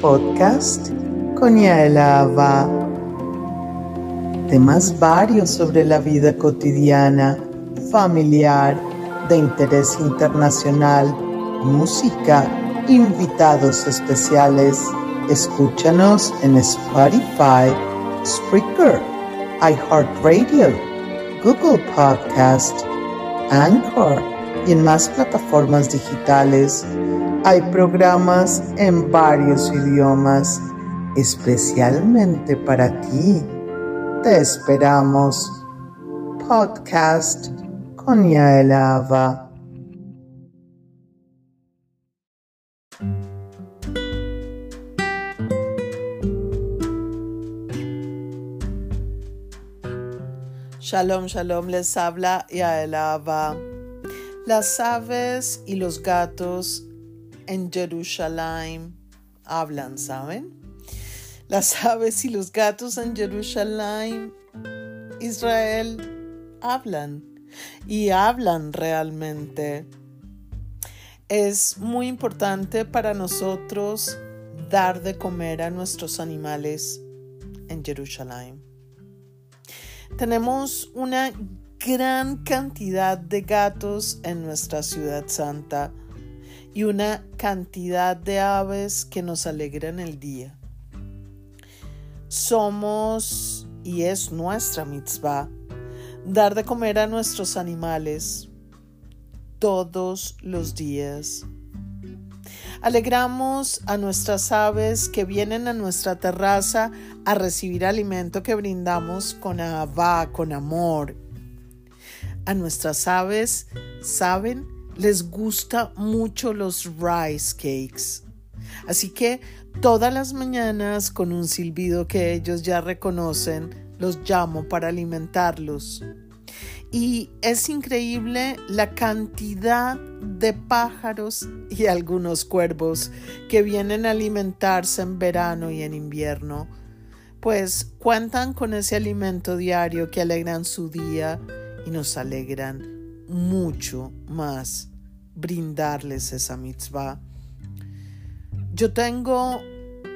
podcast con Yaelava. Temas varios sobre la vida cotidiana, familiar, de interés internacional, música, invitados especiales. Escúchanos en Spotify, Spreaker, iHeartRadio, Google Podcast, Anchor y en más plataformas digitales. Hay programas en varios idiomas, especialmente para ti. Te esperamos. Podcast con Yael Ava. Shalom, shalom, les habla Yael. Las aves y los gatos en Jerusalén hablan, ¿saben? Las aves y los gatos en Jerusalén, Israel, hablan y hablan realmente. Es muy importante para nosotros dar de comer a nuestros animales en Jerusalén. Tenemos una gran cantidad de gatos en nuestra ciudad santa y una cantidad de aves que nos alegran el día. Somos y es nuestra mitzvah dar de comer a nuestros animales todos los días. Alegramos a nuestras aves que vienen a nuestra terraza a recibir alimento que brindamos con avá, con amor a nuestras aves, ¿saben? Les gusta mucho los rice cakes. Así que todas las mañanas con un silbido que ellos ya reconocen, los llamo para alimentarlos. Y es increíble la cantidad de pájaros y algunos cuervos que vienen a alimentarse en verano y en invierno, pues cuentan con ese alimento diario que alegran su día y nos alegran mucho más brindarles esa mitzvah. Yo tengo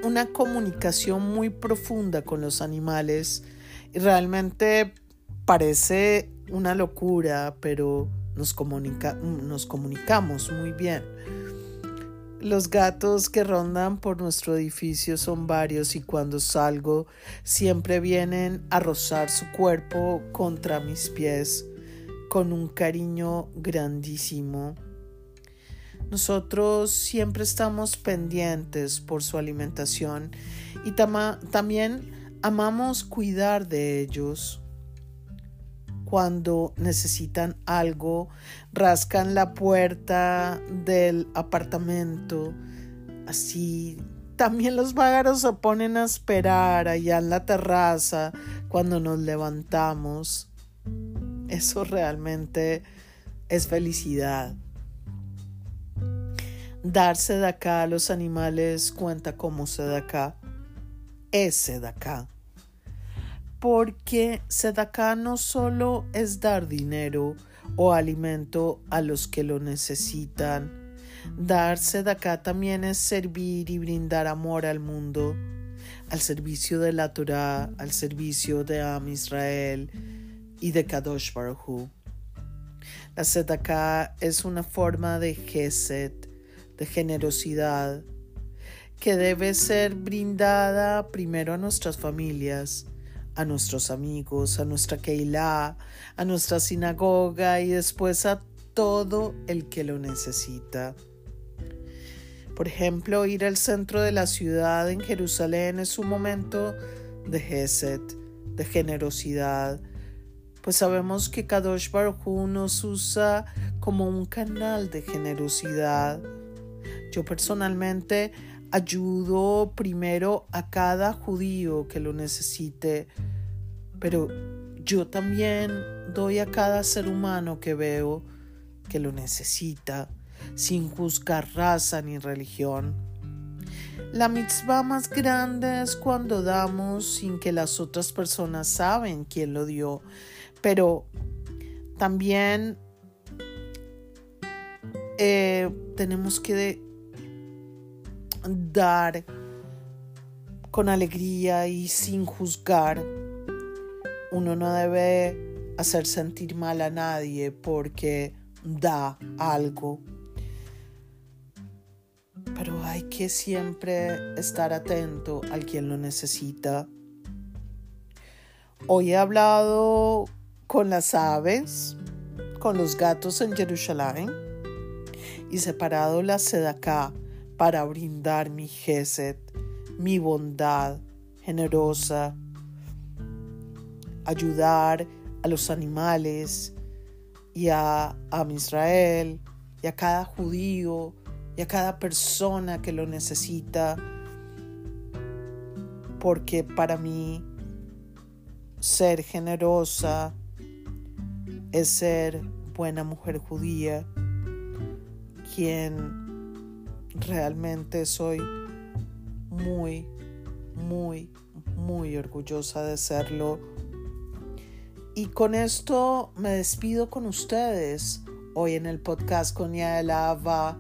una comunicación muy profunda con los animales y realmente parece una locura, pero nos, nos comunicamos muy bien. Los gatos que rondan por nuestro edificio son varios y cuando salgo siempre vienen a rozar su cuerpo contra mis pies con un cariño grandísimo. Nosotros siempre estamos pendientes por su alimentación y también amamos cuidar de ellos cuando necesitan algo, rascan la puerta del apartamento, así. También los pájaros se ponen a esperar allá en la terraza cuando nos levantamos. Eso realmente es felicidad. Darse de acá a los animales cuenta como se da acá. Ese de acá porque Sedacá no solo es dar dinero o alimento a los que lo necesitan, dar Sedacá también es servir y brindar amor al mundo, al servicio de la Torah, al servicio de Am Israel y de Kadosh Baruch La Sedacá es una forma de gesed, de generosidad, que debe ser brindada primero a nuestras familias, a nuestros amigos, a nuestra Keilah, a nuestra sinagoga y después a todo el que lo necesita. Por ejemplo, ir al centro de la ciudad en Jerusalén es un momento de Gesed, de generosidad, pues sabemos que Kadosh Baruch nos usa como un canal de generosidad. Yo personalmente ayudo primero a cada judío que lo necesite, pero yo también doy a cada ser humano que veo que lo necesita, sin juzgar raza ni religión. La mitzvah más grande es cuando damos sin que las otras personas saben quién lo dio, pero también eh, tenemos que dar con alegría y sin juzgar. Uno no debe hacer sentir mal a nadie porque da algo. Pero hay que siempre estar atento al quien lo necesita. Hoy he hablado con las aves, con los gatos en Jerusalén y separado la sedacá para brindar mi gesed, mi bondad generosa, ayudar a los animales y a, a Israel y a cada judío y a cada persona que lo necesita, porque para mí ser generosa es ser buena mujer judía, quien realmente soy muy, muy, muy orgullosa de serlo. Y con esto me despido con ustedes hoy en el podcast con Yaelava.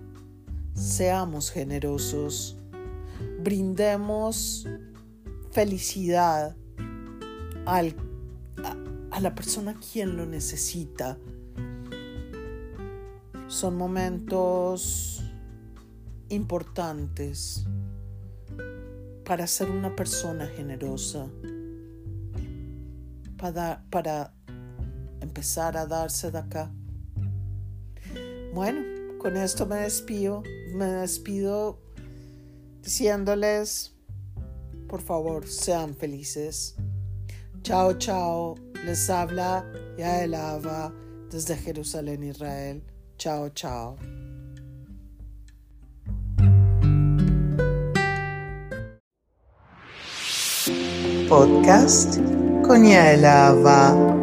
Seamos generosos, brindemos felicidad al, a, a la persona quien lo necesita. Son momentos importantes para ser una persona generosa, para, para empezar a darse de acá. Bueno, con esto me despido, me despido diciéndoles, por favor, sean felices. Chao, chao. Les habla Yael Ava desde Jerusalén, Israel. Chao, chao. Podcast con Yael Ava.